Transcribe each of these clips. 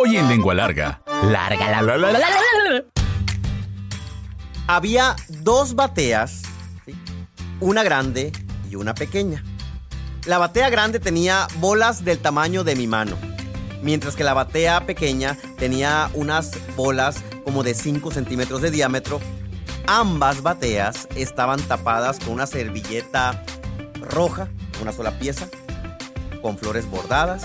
Hoy en Lengua Larga. Larga la la la la la la. Había dos bateas, ¿sí? una grande y una pequeña. La batea grande tenía bolas del tamaño de mi mano, mientras que la batea pequeña tenía unas bolas como de 5 centímetros de diámetro. Ambas bateas estaban tapadas con una servilleta roja, una sola pieza, con flores bordadas.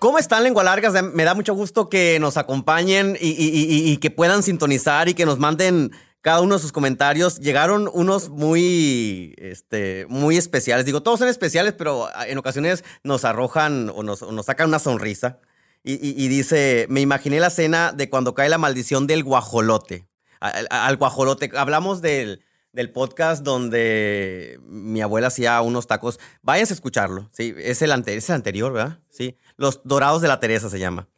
¿Cómo están, lengua largas? Me da mucho gusto que nos acompañen y, que puedan sintonizar y que nos manden cada uno de sus comentarios. Llegaron unos muy, este, muy especiales. Digo, todos son especiales, pero en ocasiones nos arrojan o nos, o nos sacan una sonrisa. Y dice, me imaginé la escena de cuando cae la maldición del guajolote. Al, al guajolote. Hablamos del, del podcast donde mi abuela hacía unos tacos. Váyanse a escucharlo. Sí, es el, ante- es el anterior, ¿verdad? Sí. Los Dorados de la Teresa se llama.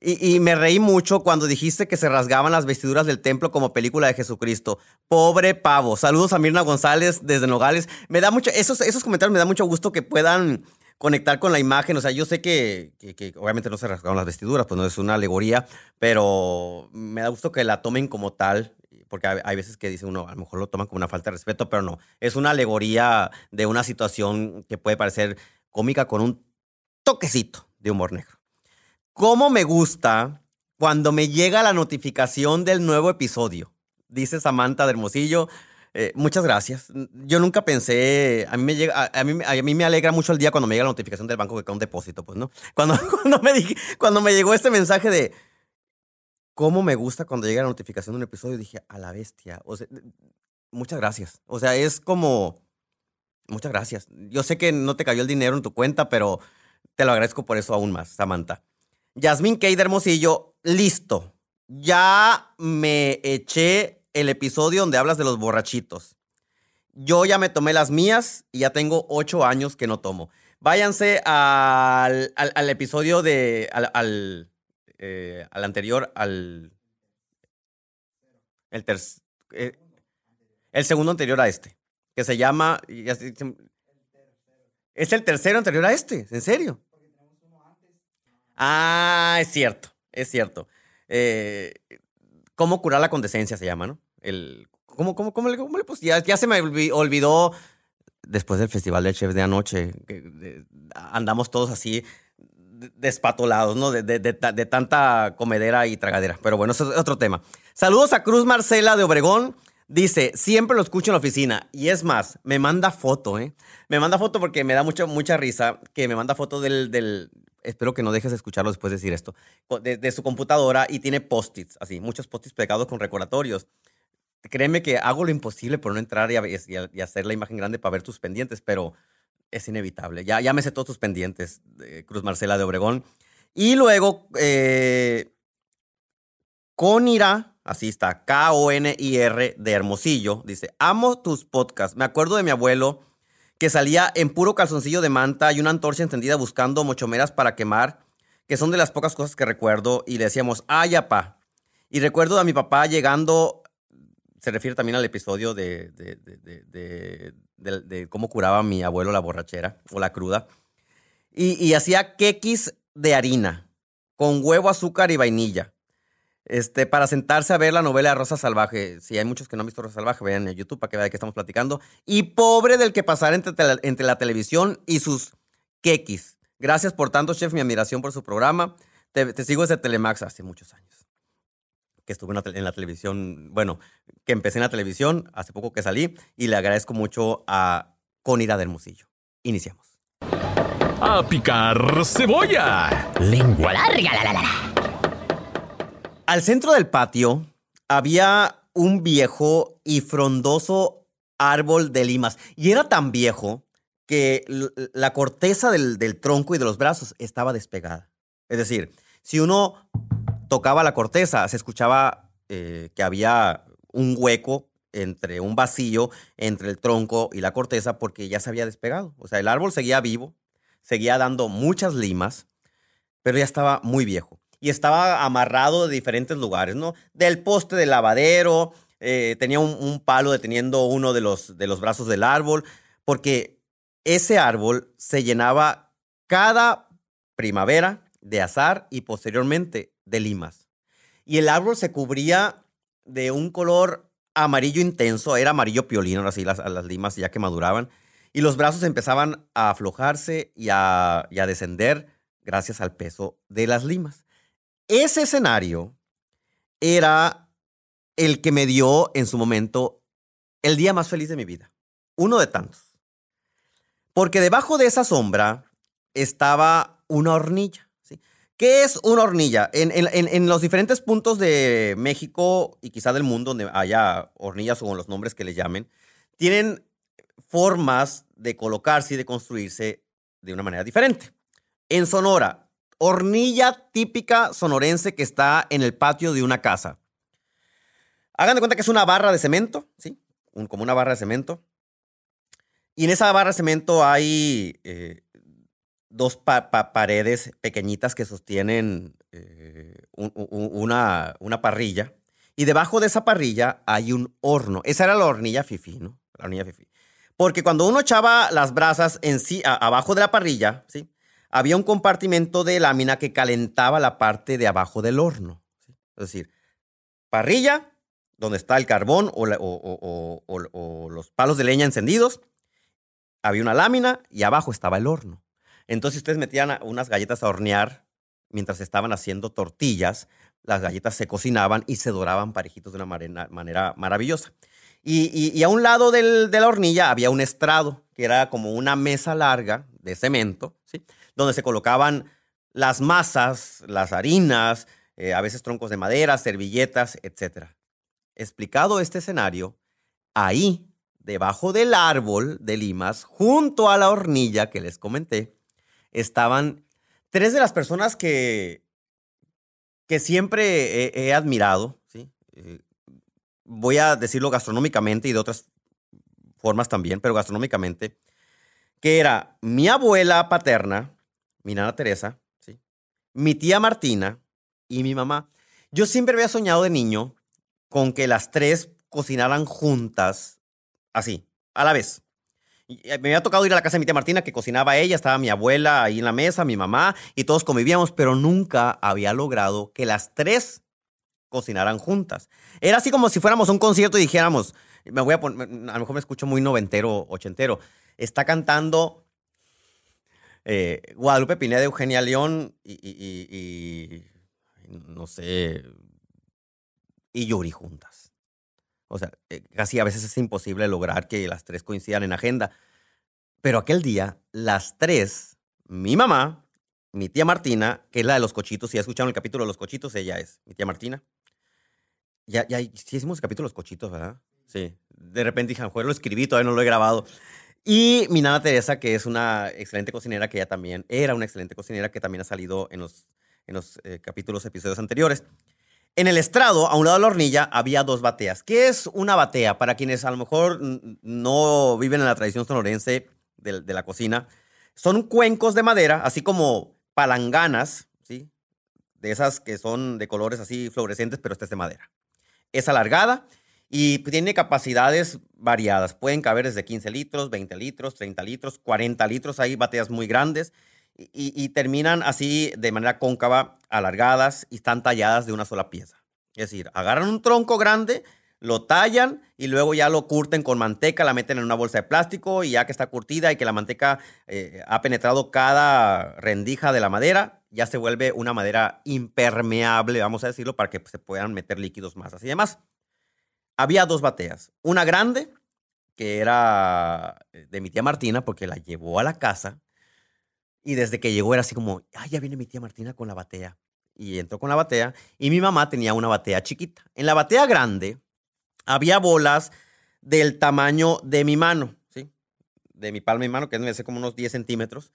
Y, y me reí mucho cuando dijiste que se rasgaban las vestiduras del templo como película de Jesucristo. Pobre pavo. Saludos a Mirna González desde Nogales. Me da mucho, esos, esos comentarios me da mucho gusto que puedan conectar con la imagen. O sea, yo sé que, que- que obviamente no se rasgaron las vestiduras, pues no es una alegoría, pero me da gusto que la tomen como tal. Porque hay, hay veces que dice uno, a lo mejor lo toman como una falta de respeto, pero no. Es una alegoría de una situación que puede parecer cómica con un toquecito de humor negro. ¿Cómo me gusta cuando me llega la notificación del nuevo episodio? Dice Samantha de Hermosillo. Eh, muchas gracias. Yo nunca pensé, a mí, me llega, a, a mí, a mí me alegra mucho el día cuando me llega la notificación del banco que cae un depósito, pues, ¿no? Cuando, cuando, me, cuando me llegó este mensaje de, ¿cómo me gusta cuando llega la notificación de un episodio? Dije, a la bestia. O sea, muchas gracias. O sea, es como, muchas gracias. Yo sé que no te cayó el dinero en tu cuenta, pero te lo agradezco por eso aún más, Samantha. Yasmín Kay de Hermosillo, listo. Ya me eché el episodio donde hablas de los borrachitos. Yo ya me tomé las mías y ya tengo ocho años que no tomo. Váyanse al, al- episodio de. al, eh, al anterior, al. El, ter- eh, el segundo anterior a este, que se llama. Es el tercero anterior a este, ¿en serio? Ah, es cierto, es cierto. Eh, ¿Cómo curar la condescencia se llama, no? El, ¿cómo, cómo, cómo le, cómo le puse? Ya, se me olvi- olvidó después del Festival del Chef de anoche. que, andamos todos así despatolados, ¿no? De, de- de de tanta comedera y tragadera. Pero bueno, eso es otro tema. Saludos a Cruz Marcela de Obregón. Dice, siempre lo escucho en la oficina. Y es más, me manda foto, ¿eh? Me manda foto porque me da mucha, mucha risa que me manda foto del, del- Espero que no dejes de escucharlo después de decir esto. De, su computadora y tiene post-its, así, muchos post-its pegados con recordatorios. Créeme que hago lo imposible por no entrar y hacer la imagen grande para ver tus pendientes, pero es inevitable. Ya, ya me sé todos tus pendientes, eh, Cruz Marcela de Obregón. Y luego, eh, Conira, así está, K-O-N-I-R de Hermosillo, dice, amo tus podcasts. Me acuerdo de mi abuelo que salía en puro calzoncillo de manta y una antorcha encendida buscando mochomeras para quemar, que son de las pocas cosas que recuerdo, y le decíamos, ay, apá. Y recuerdo a mi papá llegando, se refiere también al episodio de, de- de- de- de- cómo curaba mi abuelo la borrachera o la cruda, y, hacía quequis de harina, con huevo, azúcar y vainilla. Este, para sentarse a ver la novela Rosa Salvaje. Si hay muchos que no han visto Rosa Salvaje, vean en YouTube para que vean de qué estamos platicando. Y pobre del que pasara entre, entre la televisión y sus quequis. Gracias por tanto, chef, mi admiración por su programa. Te sigo desde Telemax hace muchos años. Que estuve en la, tele- en la televisión, bueno, que empecé en la televisión, hace poco que salí, y le agradezco mucho a Conira del Hermosillo. Iniciamos. A picar cebolla. Lengua larga, la la la. Al centro del patio había un viejo y frondoso árbol de limas. Y era tan viejo que la corteza del, del tronco y de los brazos estaba despegada. Es decir, si uno tocaba la corteza, se escuchaba eh, que había un hueco entre un vacío entre el tronco y la corteza porque ya se había despegado. O sea, el árbol seguía vivo, seguía dando muchas limas, pero ya estaba muy viejo. Y estaba amarrado de diferentes lugares, ¿no? Del poste del lavadero, eh, tenía un, palo deteniendo uno de los, de los brazos del árbol, porque ese árbol se llenaba cada primavera de azar y posteriormente de limas. Y el árbol se cubría de un color amarillo intenso, era amarillo piolino, así las, las limas ya que maduraban, y los brazos empezaban a aflojarse y a, y a descender gracias al peso de las limas. Ese escenario era el que me dio en su momento el día más feliz de mi vida, uno de tantos. Porque debajo de esa sombra estaba una hornilla. ¿Qué es una hornilla? En, los diferentes puntos de México y quizá del mundo donde haya hornillas o los nombres que le llamen, tienen formas de colocarse y de construirse de una manera diferente. En Sonora, hornilla típica sonorense que está en el patio de una casa. Hagan de cuenta que es una barra de cemento, ¿sí? como una barra de cemento. Y en esa barra de cemento hay eh, dos paredes pequeñitas que sostienen eh, una, una, parrilla. Y debajo de esa parrilla hay un horno. Esa era la hornilla fifi, ¿no? La hornilla fifi. Porque cuando uno echaba las brasas en sí, abajo de la parrilla, ¿sí? Había un compartimento de lámina que calentaba la parte de abajo del horno. Es decir, parrilla, donde está el carbón o los palos de leña encendidos, había una lámina y abajo estaba el horno. Entonces ustedes metían unas galletas a hornear mientras estaban haciendo tortillas, las galletas se cocinaban y se doraban parejitos de una manera, maravillosa. Y, a un lado de la hornilla había un estrado, que era como una mesa larga de cemento, ¿sí? donde se colocaban las masas, las harinas, eh, a veces troncos de madera, servilletas, etc. Explicado este escenario, ahí, debajo del árbol de limas, junto a la hornilla que les comenté, estaban tres de las personas que, que siempre he, admirado. Eh, voy a decirlo gastronómicamente y de otras formas también, pero gastronómicamente, que era mi abuela paterna, mi nana Teresa, ¿sí? mi tía Martina y mi mamá. Yo siempre había soñado de niño con que las tres cocinaran juntas, así, a la vez. Eh, me había tocado ir a la casa de mi tía Martina, que cocinaba ella, estaba mi abuela ahí en la mesa, mi mamá, y todos convivíamos, pero nunca había logrado que las tres cocinaran juntas. Era así como si fuéramos a un concierto y dijéramos, me voy a poner, a lo mejor me escucho muy noventero, ochentero, está cantando eh, Guadalupe Pineda, Eugenia León y, y, no sé, y Yuri juntas. O sea, eh, casi a veces es imposible lograr que las tres coincidan en agenda. Pero aquel día, las tres, mi mamá, mi tía Martina, que es la de los cochitos, si ya escucharon el capítulo de los cochitos, ella es mi tía Martina. Ya, ya, sí hicimos el capítulo de los cochitos, ¿verdad? Sí. De repente dije, lo escribí, todavía no lo he grabado. Y mi nana Teresa, que es una excelente cocinera, que ella también era una excelente cocinera, que también ha salido en los, en los eh, capítulos, episodios anteriores. En el estrado, a un lado de la hornilla, había dos bateas. ¿Qué es una batea? Para quienes a lo mejor no viven en la tradición sonorense de, la cocina, son cuencos de madera, así como palanganas, ¿sí? De esas que son de colores así fluorescentes, pero esta es de madera. Es alargada y tiene capacidades variadas. Pueden caber desde 15 litros, 20 litros, 30 litros, 40 litros. Hay bateas muy grandes y, terminan así de manera cóncava, alargadas y están talladas de una sola pieza. Es decir, agarran un tronco grande, lo tallan y luego ya lo curten con manteca, la meten en una bolsa de plástico y ya que está curtida y que la manteca eh, ha penetrado cada rendija de la madera, ya se vuelve una madera impermeable, vamos a decirlo, para que se puedan meter líquidos, masas y demás. Había dos bateas, una grande, que era de mi tía Martina, porque la llevó a la casa y desde que llegó era así como, ay, ya viene mi tía Martina con la batea. Y entró con la batea y mi mamá tenía una batea chiquita. En la batea grande había bolas del tamaño de mi mano, ¿sí? De mi palma y mano, que es como unos 10 centímetros.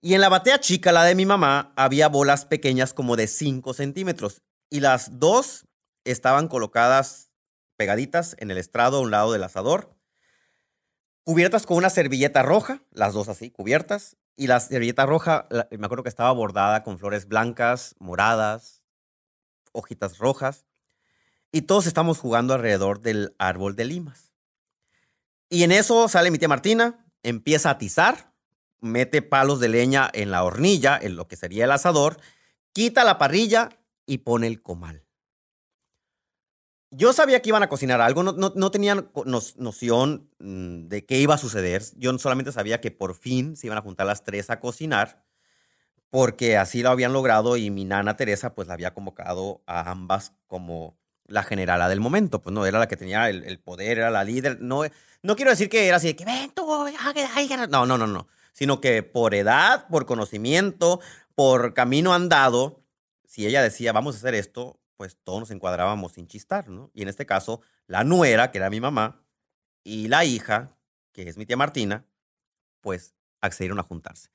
Y en la batea chica, la de mi mamá, había bolas pequeñas como de 5 centímetros. Y las dos estaban colocadas pegaditas en el estrado a un lado del asador, cubiertas con una servilleta roja, las dos así, cubiertas. Y la servilleta roja, me acuerdo que estaba bordada con flores blancas, moradas, hojitas rojas. Y todos estamos jugando alrededor del árbol de limas. Y en eso sale mi tía Martina, empieza a atizar, mete palos de leña en la hornilla, en lo que sería el asador, quita la parrilla y pone el comal. Yo sabía que iban a cocinar algo, no, no, tenía noción mm, de qué iba a suceder. Yo solamente sabía que por fin se iban a juntar las tres a cocinar, porque así lo habían logrado y mi nana Teresa pues la había convocado a ambas como la generala del momento, pues no, era la que tenía el, poder, era la líder. No, no quiero decir que era así de que ven tú, no, no, no, no, sino que por edad, por conocimiento, por camino andado, si ella decía vamos a hacer esto, pues todos nos encuadrábamos sin chistar, ¿no? Y en este caso, la nuera, que era mi mamá, y la hija, que es mi tía Martina, pues accedieron a juntarse.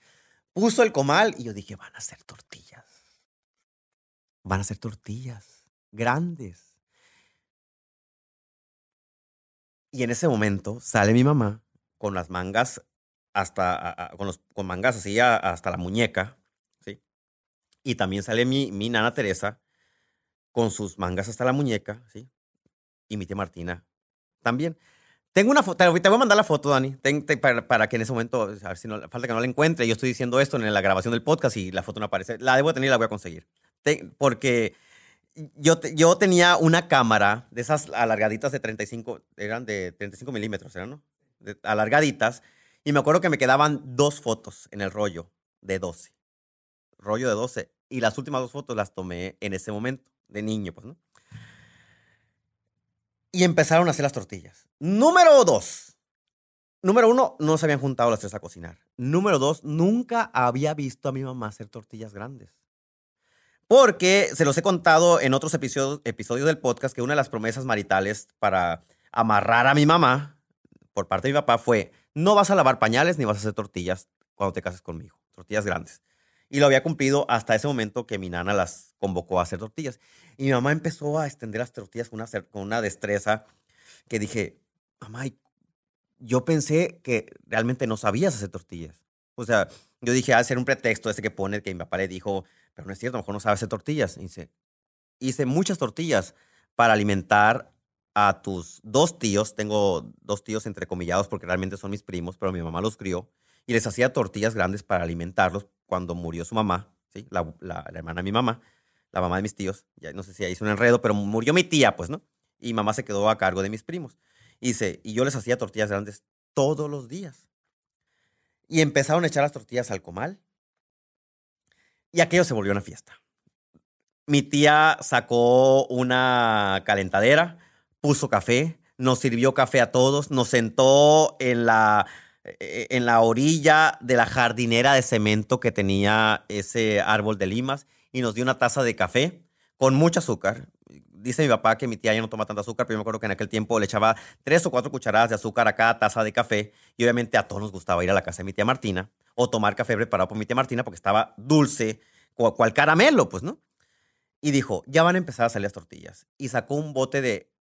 Puso el comal y yo dije, van a hacer tortillas. Van a hacer tortillas grandes Y en ese momento sale mi mamá con las mangas hasta, con, los, con mangas así hasta la muñeca, ¿sí? Y también sale mi, mi nana Teresa con sus mangas hasta la muñeca, ¿sí? Y mi tía Martina también. Tengo una foto, te voy a mandar la foto, Dani, para, para, que en ese momento, a ver si no, falta que no la encuentre. Yo estoy diciendo esto en la grabación del podcast y la foto no aparece. La debo tener y la voy a conseguir. porque yo, yo tenía una cámara de esas alargaditas de 35, eran de 35 milímetros, ¿eran, no? alargaditas. Y me acuerdo que me quedaban dos fotos en el rollo de 12. Rollo de 12. Y las últimas dos fotos las tomé en ese momento, de niño, pues, ¿no? Y empezaron a hacer las tortillas. Número dos. Número uno, no se habían juntado las tres a cocinar. Número dos, nunca había visto a mi mamá hacer tortillas grandes. Porque se los he contado en otros episodios, episodios del podcast que una de las promesas maritales para amarrar a mi mamá por parte de mi papá fue, no vas a lavar pañales ni vas a hacer tortillas cuando te cases conmigo, tortillas grandes. Y lo había cumplido hasta ese momento que mi nana las convocó a hacer tortillas. Y mi mamá empezó a extender las tortillas con una, con una destreza que dije, mamá, yo pensé que realmente no sabías hacer tortillas. O sea, yo dije, al ser un pretexto ese que pone que mi papá le dijo, pero no es cierto, a lo mejor no sabe hacer tortillas. Dice, hice muchas tortillas para alimentar a tus dos tíos. Tengo dos tíos entrecomillados porque realmente son mis primos, pero mi mamá los crió. Y les hacía tortillas grandes para alimentarlos cuando murió su mamá, ¿sí? la, la, hermana de mi mamá, la mamá de mis tíos. Ya no sé si hizo un enredo, pero murió mi tía, pues, ¿no? Y mamá se quedó a cargo de mis primos. Y, dice, y yo les hacía tortillas grandes todos los días. Y empezaron a echar las tortillas al comal y aquello se volvió una fiesta. Mi tía sacó una calentadera, puso café, nos sirvió café a todos, nos sentó en la, en la orilla de la jardinera de cemento que tenía ese árbol de limas y nos dio una taza de café con mucho azúcar. Dice mi papá que mi tía ya no toma tanto azúcar, pero yo me acuerdo que en aquel tiempo le echaba tres o cuatro cucharadas de azúcar a cada taza de café y obviamente a todos nos gustaba ir a la casa de mi tía Martina o tomar café preparado por mi tía Martina porque estaba dulce, cual caramelo, pues, ¿no? Y dijo, ya van a empezar a salir las tortillas. Y sacó un bote de,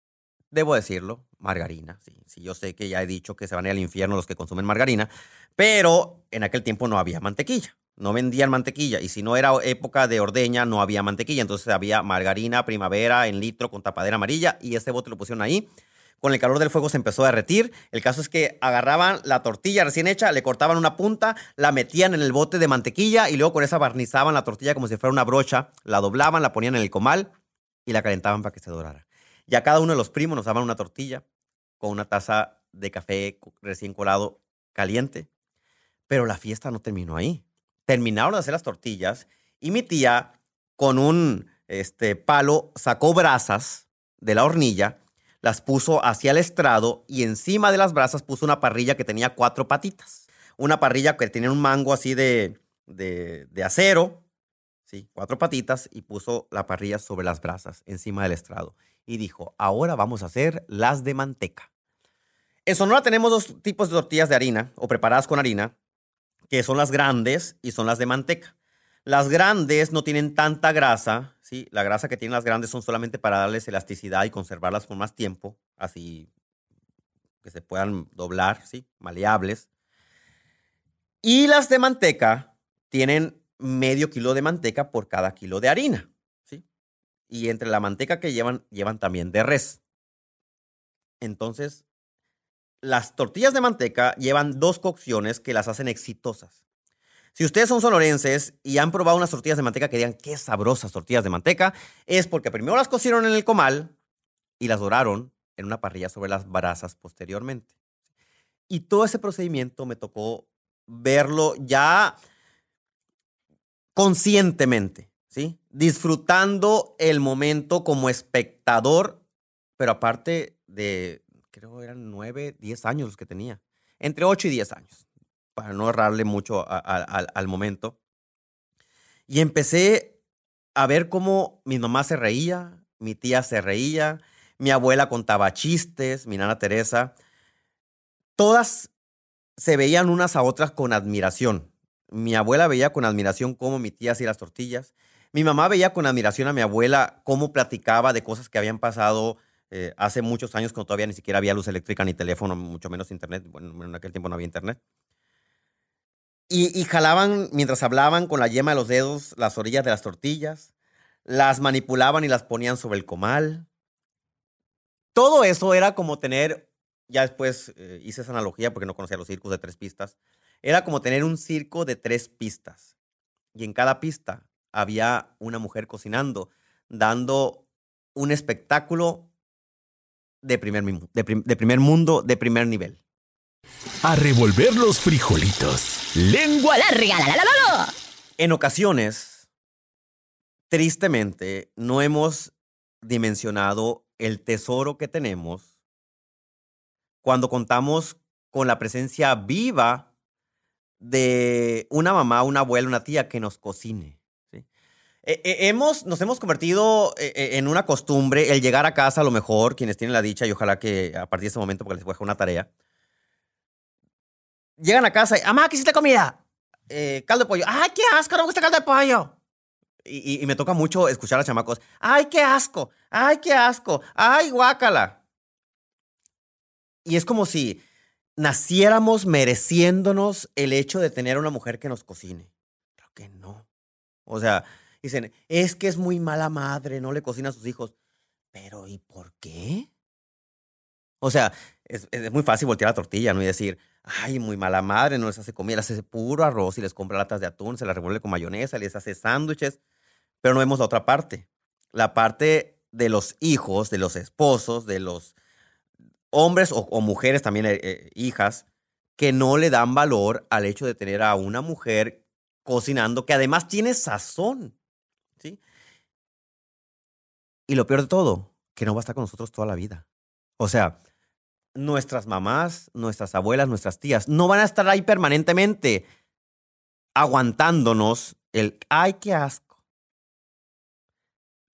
debo decirlo, margarina. Sí, sí, yo sé que ya he dicho que se van a ir al infierno los que consumen margarina, pero en aquel tiempo no había mantequilla. No vendían mantequilla. Y si no era época de ordeña, no había mantequilla. Entonces había margarina primavera en litro con tapadera amarilla y ese bote lo pusieron ahí con el calor del fuego se empezó a derretir. El caso es que agarraban la tortilla recién hecha, le cortaban una punta, la metían en el bote de mantequilla y luego con esa barnizaban la tortilla como si fuera una brocha, la doblaban, la ponían en el comal y la calentaban para que se dorara. Y cada uno de los primos nos daban una tortilla con una taza de café recién colado caliente. Pero la fiesta no terminó ahí. Terminaron de hacer las tortillas y mi tía con un este, palo sacó brasas de la hornilla las puso hacia el estrado y encima de las brasas puso una parrilla que tenía cuatro patitas. Una parrilla que tenía un mango así de, de, acero, sí, cuatro patitas, y puso la parrilla sobre las brasas, encima del estrado. Y dijo, ahora vamos a hacer las de manteca. En Sonora tenemos dos tipos de tortillas de harina, o preparadas con harina, que son las grandes y son las de manteca. Las grandes no tienen tanta grasa, ¿sí? La grasa que tienen las grandes son solamente para darles elasticidad y conservarlas por más tiempo, así que se puedan doblar, ¿sí? Maleables. Y las de manteca tienen medio kilo de manteca por cada kilo de harina. Y entre la manteca que llevan, llevan también de res. Entonces, las tortillas de manteca llevan dos cocciones que las hacen exitosas. Si ustedes son sonorenses y han probado unas tortillas de manteca que digan qué sabrosas tortillas de manteca, es porque primero las cocieron en el comal y las doraron en una parrilla sobre las brasas posteriormente. Y todo ese procedimiento me tocó verlo ya conscientemente. Disfrutando el momento como espectador, pero aparte de, creo eran nueve, diez años los que tenía, entre ocho y diez años, para no errarle mucho al momento. Y empecé a ver cómo mi mamá se reía, mi tía se reía, mi abuela contaba chistes, mi nana Teresa. Todas se veían unas a otras con admiración. Mi abuela veía con admiración cómo mi tía hacía las tortillas. Mi mamá veía con admiración a mi abuela cómo platicaba de cosas que habían pasado eh, hace muchos años cuando todavía ni siquiera había luz eléctrica ni teléfono, mucho menos internet. Bueno, en aquel tiempo no había internet. Y, y, jalaban, mientras hablaban con la yema de los dedos, las orillas de las tortillas, las manipulaban y las ponían sobre el comal. Todo eso era como tener ya después eh, hice esa analogía porque no conocía los circos de tres pistas. Era como tener un circo de tres pistas. Y en cada pista había una mujer cocinando, dando un espectáculo de primer, de, de primer mundo, de primer nivel. A revolver los frijolitos. Lengua larga. La, la, la, en ocasiones, tristemente, no hemos dimensionado el tesoro que tenemos cuando contamos con la presencia viva de una mamá, una abuela, una tía que nos cocine. ¿Sí? E, e, hemos, nos hemos convertido e, en una costumbre el llegar a casa, a lo mejor, quienes tienen la dicha, y ojalá que a partir de ese momento, porque les voy a dejar una tarea, llegan a casa y, mamá, ¿qué hiciste comida? Eh, caldo de pollo. ¡Ay, qué asco! No me gusta caldo de pollo. Y, y, me toca mucho escuchar a chamacos. ¡Ay, qué asco! ¡Ay, qué asco! ¡Ay, guácala! Y es como si naciéramos mereciéndonos el hecho de tener una mujer que nos cocine. Creo que no. O sea, dicen, es que es muy mala madre, no le cocina a sus hijos. Pero ¿y por qué? O sea, es, muy fácil voltear la tortilla, ¿no? Y decir, ay, muy mala madre, no les hace comida, les hace puro arroz y les compra latas de atún, se las revuelve con mayonesa, les hace sándwiches. Pero no vemos la otra parte. La parte de los hijos, de los esposos, de los hombres o, mujeres también, eh, eh, hijas, que no le dan valor al hecho de tener a una mujer cocinando que además tiene sazón. Y lo peor de todo, que no va a estar con nosotros toda la vida. O sea, nuestras mamás, nuestras abuelas, nuestras tías, no van a estar ahí permanentemente aguantándonos el, ay, qué asco.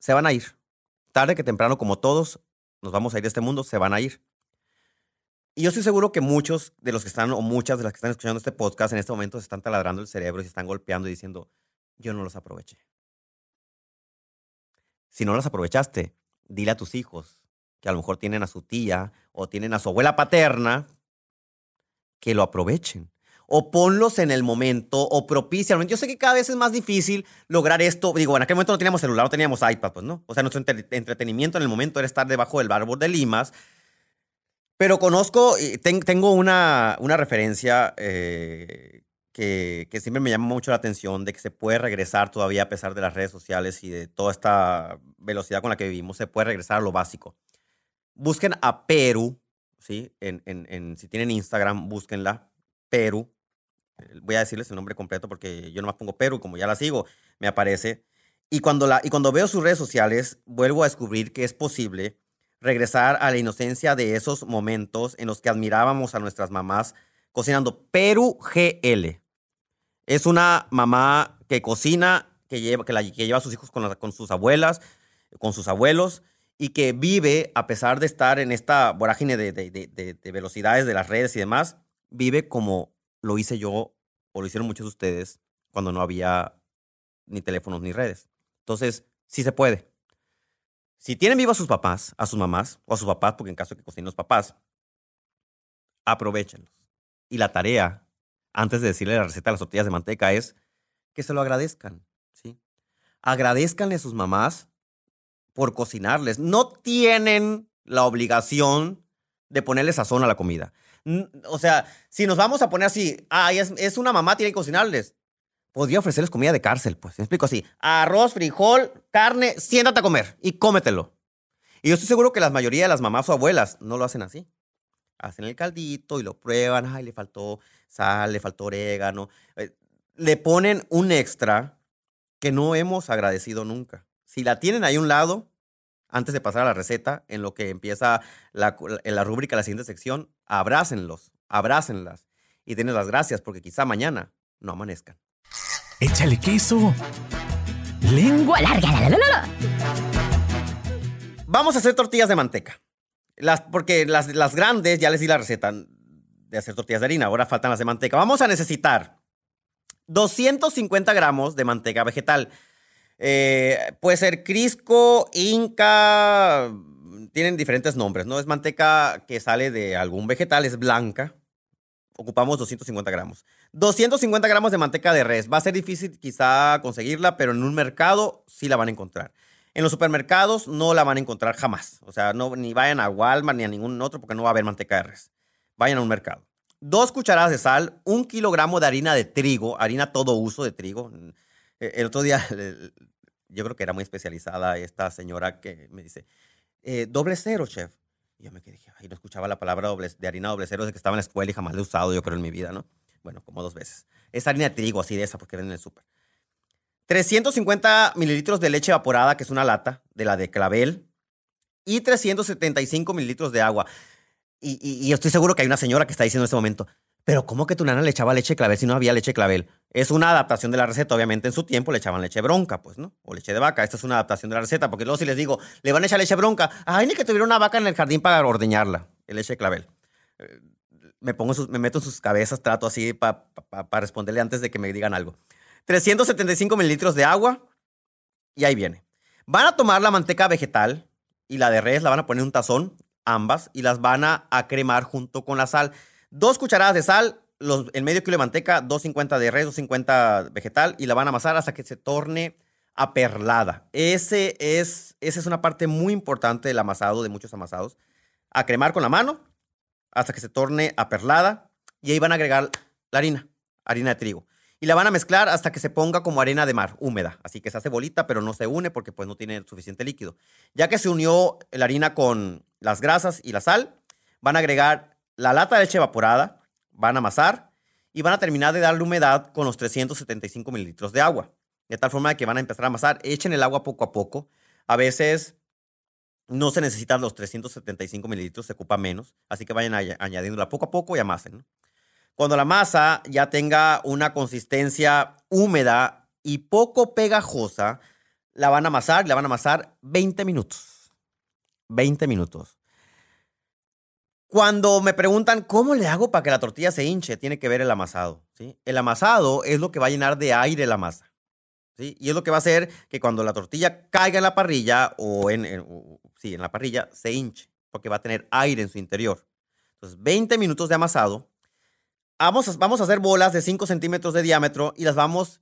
Se van a ir. Tarde que temprano, como todos, nos vamos a ir de este mundo, se van a ir. Y yo estoy seguro que muchos de los que están, o muchas de las que están escuchando este podcast en este momento, se están taladrando el cerebro y se están golpeando y diciendo, yo no los aproveché. Si no los aprovechaste, dile a tus hijos que a lo mejor tienen a su tía o tienen a su abuela paterna, que lo aprovechen. O ponlos en el momento, o propicia. Yo sé que cada vez es más difícil lograr esto. Digo, en aquel momento no teníamos celular, no teníamos iPad, pues, ¿no? O sea, nuestro entretenimiento en el momento era estar debajo del árbol de limas, pero conozco, tengo una, una referencia eh, que, que, siempre me llama mucho la atención de que se puede regresar todavía a pesar de las redes sociales y de toda esta velocidad con la que vivimos, se puede regresar a lo básico. Busquen a Perú, ¿sí? En, en, en, si tienen Instagram, búsquenla, Perú. Voy a decirles el nombre completo porque yo no más pongo Perú, como ya la sigo, me aparece. Y cuando, la, y cuando veo sus redes sociales, vuelvo a descubrir que es posible regresar a la inocencia de esos momentos en los que admirábamos a nuestras mamás cocinando. Perú GL. Es una mamá que cocina, que lleva, que, lleva a sus hijos con, sus abuelas, con sus abuelos, y que vive, a pesar de estar en esta vorágine de, de, de, de velocidades de las redes y demás, vive como lo hice yo o lo hicieron muchos de ustedes cuando no había ni teléfonos ni redes. Entonces, sí se puede. Si tienen vivo a sus papás, a sus mamás o a sus papás, porque en caso de que cocinen los papás, aprovechenlos. Y la tarea, antes de decirle la receta de las tortillas de manteca, es que se lo agradezcan. ¿sí? Agradezcanle a sus mamás por cocinarles. No tienen la obligación de ponerle sazón a la comida. O sea, si nos vamos a poner así, ay, es, una mamá, tiene que cocinarles. Podría ofrecerles comida de cárcel, pues. Me explico así. Arroz, frijol, carne, siéntate a comer y cómetelo. Y yo estoy seguro que la mayoría de las mamás o abuelas no lo hacen así. Hacen el caldito y lo prueban. Ay, le faltó sal, le faltó orégano. Eh, le ponen un extra que no hemos agradecido nunca. Si la tienen ahí a un lado, antes de pasar a la receta, en lo que empieza la, en la rúbrica, la siguiente sección, abrácenlos, abrácenlas y denles las gracias porque quizá mañana no amanezcan. Échale queso. Lengua larga. La, la, la, Vamos a hacer tortillas de manteca. Las, porque las, las grandes, ya les di la receta de hacer tortillas de harina, ahora faltan las de manteca. Vamos a necesitar 250 gramos de manteca vegetal. Eh, puede ser Crisco, Inca, tienen diferentes nombres, ¿no? Es manteca que sale de algún vegetal, es blanca. Ocupamos 250 gramos. 250 gramos de manteca de res. Va a ser difícil quizá conseguirla, pero en un mercado sí la van a encontrar. En los supermercados no la van a encontrar jamás. O sea, no, ni vayan a Walmart ni a ningún otro porque no va a haber manteca de res. Vayan a un mercado. Dos cucharadas de sal, un kilogramo de harina de trigo, harina todo uso de trigo. Eh, el otro día, yo creo que era muy especializada esta señora que me dice, eh, doble cero, chef. Y yo me quedé, ay, no escuchaba la palabra doble, de harina doble cero desde que estaba en la escuela y jamás la he usado, yo creo, en mi vida, ¿no? Bueno, como dos veces. Es harina de trigo, así de esa, porque venden en el súper. 350 mililitros de leche evaporada, que es una lata, de la de clavel. Y 375 mililitros de agua. Y, y, estoy seguro que hay una señora que está diciendo en este momento, pero ¿cómo que tu nana le echaba leche de clavel si no había leche de clavel? Es una adaptación de la receta. Obviamente en su tiempo le echaban leche bronca, pues, ¿no? O leche de vaca. Esta es una adaptación de la receta. Porque luego si les digo, le van a echar leche bronca, ay, ni que tuviera una vaca en el jardín para ordeñarla. El leche de clavel. Eh, me, pongo me meto en sus cabezas, trato así para responderle antes de que me digan algo. 375 mililitros de agua. Y ahí viene. Van a tomar la manteca vegetal y la de res, la van a poner en un tazón, ambas, y las van a, a cremar junto con la sal. Dos cucharadas de sal, los, el medio kilo de manteca, 250 de res, 250 vegetal, y la van a amasar hasta que se torne aperlada. Ese es, esa es una parte muy importante del amasado, de muchos amasados. A cremar con la mano hasta que se torne aperlada, y ahí van a agregar la harina, harina de trigo. Y la van a mezclar hasta que se ponga como arena de mar, húmeda. Así que se hace bolita, pero no se une porque pues no tiene suficiente líquido. Ya que se unió la harina con las grasas y la sal, van a agregar la lata de leche evaporada, van a amasar y van a terminar de darle humedad con los 375 mililitros de agua. De tal forma que van a empezar a amasar. Echen el agua poco a poco. A veces no se necesitan los 375 mililitros, se ocupa menos. Así que vayan añadiéndola poco a poco y amasen. Cuando la masa ya tenga una consistencia húmeda y poco pegajosa, la van a amasar, la van a amasar 20 minutos. 20 minutos. Cuando me preguntan cómo le hago para que la tortilla se hinche, tiene que ver el amasado. ¿sí? El amasado es lo que va a llenar de aire la masa. ¿sí? Y es lo que va a hacer que cuando la tortilla caiga en la parrilla o en, sí, en la parrilla, se hinche, porque va a tener aire en su interior. Entonces, 20 minutos de amasado. Vamos a, vamos a hacer bolas de 5 centímetros de diámetro y las vamos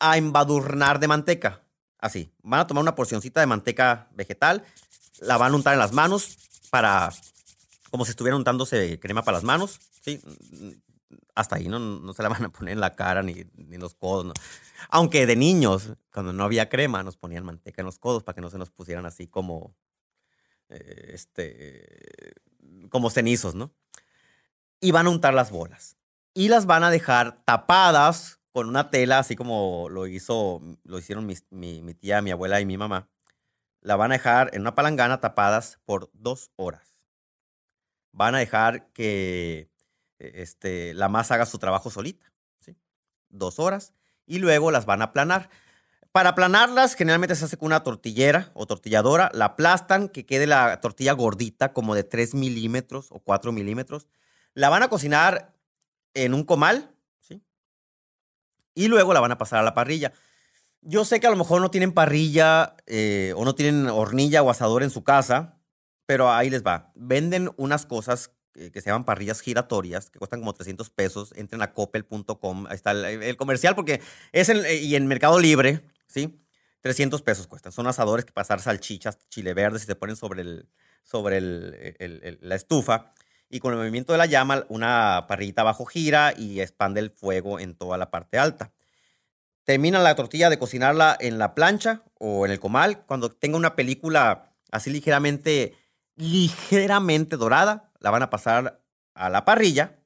a embadurnar de manteca. Así. Van a tomar una porcioncita de manteca vegetal, la van a untar en las manos para como si estuvieran untándose crema para las manos, ¿sí? Hasta ahí no, no se la van a poner en la cara ni, ni en los codos. Aunque de niños, cuando no había crema, nos ponían manteca en los codos para que no se nos pusieran así como, eh, este, como cenizos, ¿no? Y van a untar las bolas. Y las van a dejar tapadas con una tela, así como lo, hizo, lo hicieron mi, mi, mi tía, mi abuela y mi mamá. La van a dejar en una palangana tapadas por dos horas van a dejar que e, este, la masa haga su trabajo solita, ¿sí? Dos horas, y luego las van a aplanar. Para aplanarlas, generalmente se hace con una tortillera o tortilladora, la aplastan, que quede la tortilla gordita, como de 3 milímetros o 4 milímetros. La van a cocinar en un comal, ¿sí? y luego la van a pasar a la parrilla. Yo sé que a lo mejor no tienen parrilla eh, o no tienen hornilla o asador en su casa, pero ahí les va. Venden unas cosas que se llaman parrillas giratorias, que cuestan como 300 pesos. Entren a coppel.com, ahí está el, comercial, porque es en, y en Mercado Libre, ¿sí? 300 pesos cuestan. Son asadores que pasar salchichas, chile verde, y se ponen sobre, el, sobre el, la estufa. Y con el movimiento de la llama, una parrillita abajo gira y expande el fuego en toda la parte alta. Termina la tortilla de cocinarla en la plancha o en el comal. Cuando tenga una película así ligeramente, ligeramente dorada, la van a pasar a la parrilla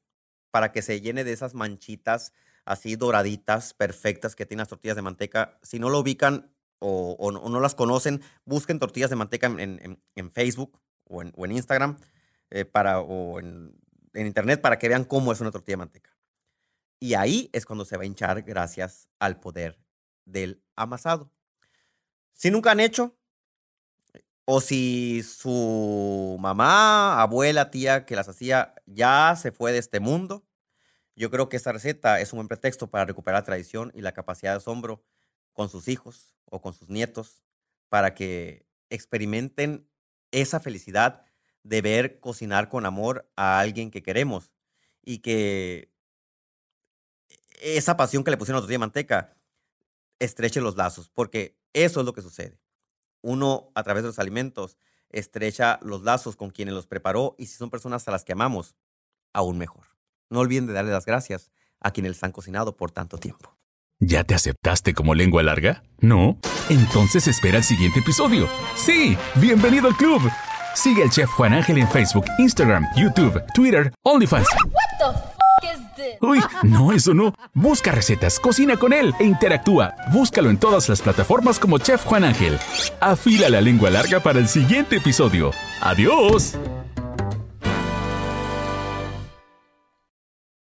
para que se llene de esas manchitas así doraditas, perfectas que tienen las tortillas de manteca. Si no lo ubican o, no, las conocen, busquen tortillas de manteca en, Facebook o en, Instagram eh, para, o en, Internet para que vean cómo es una tortilla de manteca. Y ahí es cuando se va a hinchar gracias al poder del amasado. Si nunca han hecho, o si su mamá, abuela, tía que las hacía ya se fue de este mundo, yo creo que esta receta es un buen pretexto para recuperar la tradición y la capacidad de asombro con sus hijos o con sus nietos para que experimenten esa felicidad de ver cocinar con amor a alguien que queremos y que esa pasión que le pusieron a tortilla de manteca estreche los lazos, porque eso es lo que sucede. Uno, a través de los alimentos, estrecha los lazos con quienes los preparó y si son personas a las que amamos, aún mejor. No olviden de darle las gracias a quienes les han cocinado por tanto tiempo. ¿Ya te aceptaste como lengua larga? ¿No? Entonces espera el siguiente episodio. Sí, bienvenido al club. Sigue al chef Juan Ángel en Facebook, Instagram, YouTube, Twitter, OnlyFans. Uy, no, eso no. Busca recetas, cocina con él e interactúa. Búscalo en todas las plataformas como Chef Juan Ángel. Afila la lengua larga para el siguiente episodio. ¡Adiós!